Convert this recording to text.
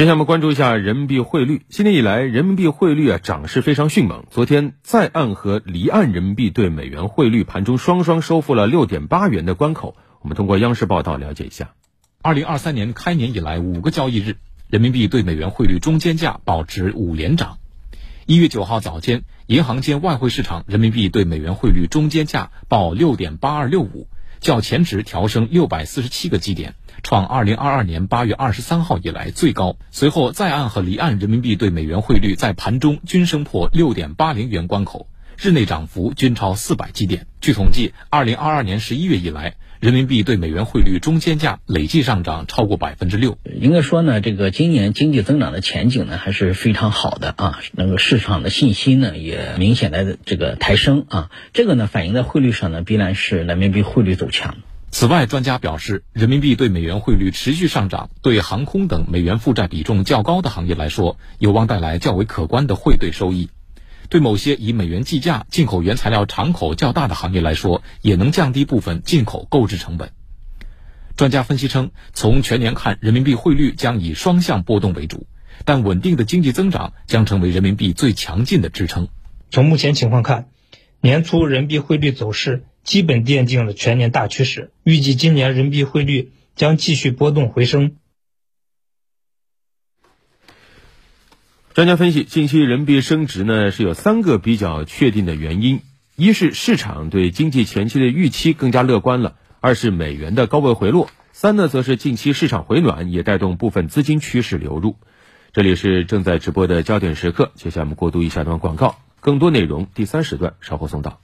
接下来我们关注一下人民币汇率。今年以来，人民币汇率啊涨势非常迅猛。昨天在岸和离岸人民币对美元汇率盘中双双收复了六点八元的关口。我们通过央视报道了解一下。二零二三年开年以来五个交易日，人民币对美元汇率中间价保持五连涨。一月九号早间，银行间外汇市场人民币对美元汇率中间价报六点八二六五。较前值调升六百四十七个基点，创二零二二年八月二十三号以来最高。随后，在岸和离岸人民币对美元汇率在盘中均升破六点八零元关口。日内涨幅均超四百基点。据统计，二零二二年十一月以来，人民币对美元汇率中间价累计上涨超过百分之六。应该说呢，这个今年经济增长的前景呢还是非常好的啊，那个市场的信心呢也明显的这个抬升啊，这个呢反映在汇率上呢必然是人民币汇率走强。此外，专家表示，人民币对美元汇率持续上涨，对航空等美元负债比重较高的行业来说，有望带来较为可观的汇兑收益。对某些以美元计价、进口原材料敞口较大的行业来说，也能降低部分进口购置成本。专家分析称，从全年看，人民币汇率将以双向波动为主，但稳定的经济增长将成为人民币最强劲的支撑。从目前情况看，年初人民币汇率走势基本奠定了全年大趋势，预计今年人民币汇率将继续波动回升。专家分析，近期人民币升值呢是有三个比较确定的原因：一是市场对经济前期的预期更加乐观了；二是美元的高位回落；三呢则是近期市场回暖也带动部分资金趋势流入。这里是正在直播的焦点时刻，接下来我们过渡一下段广告，更多内容第三时段稍后送到。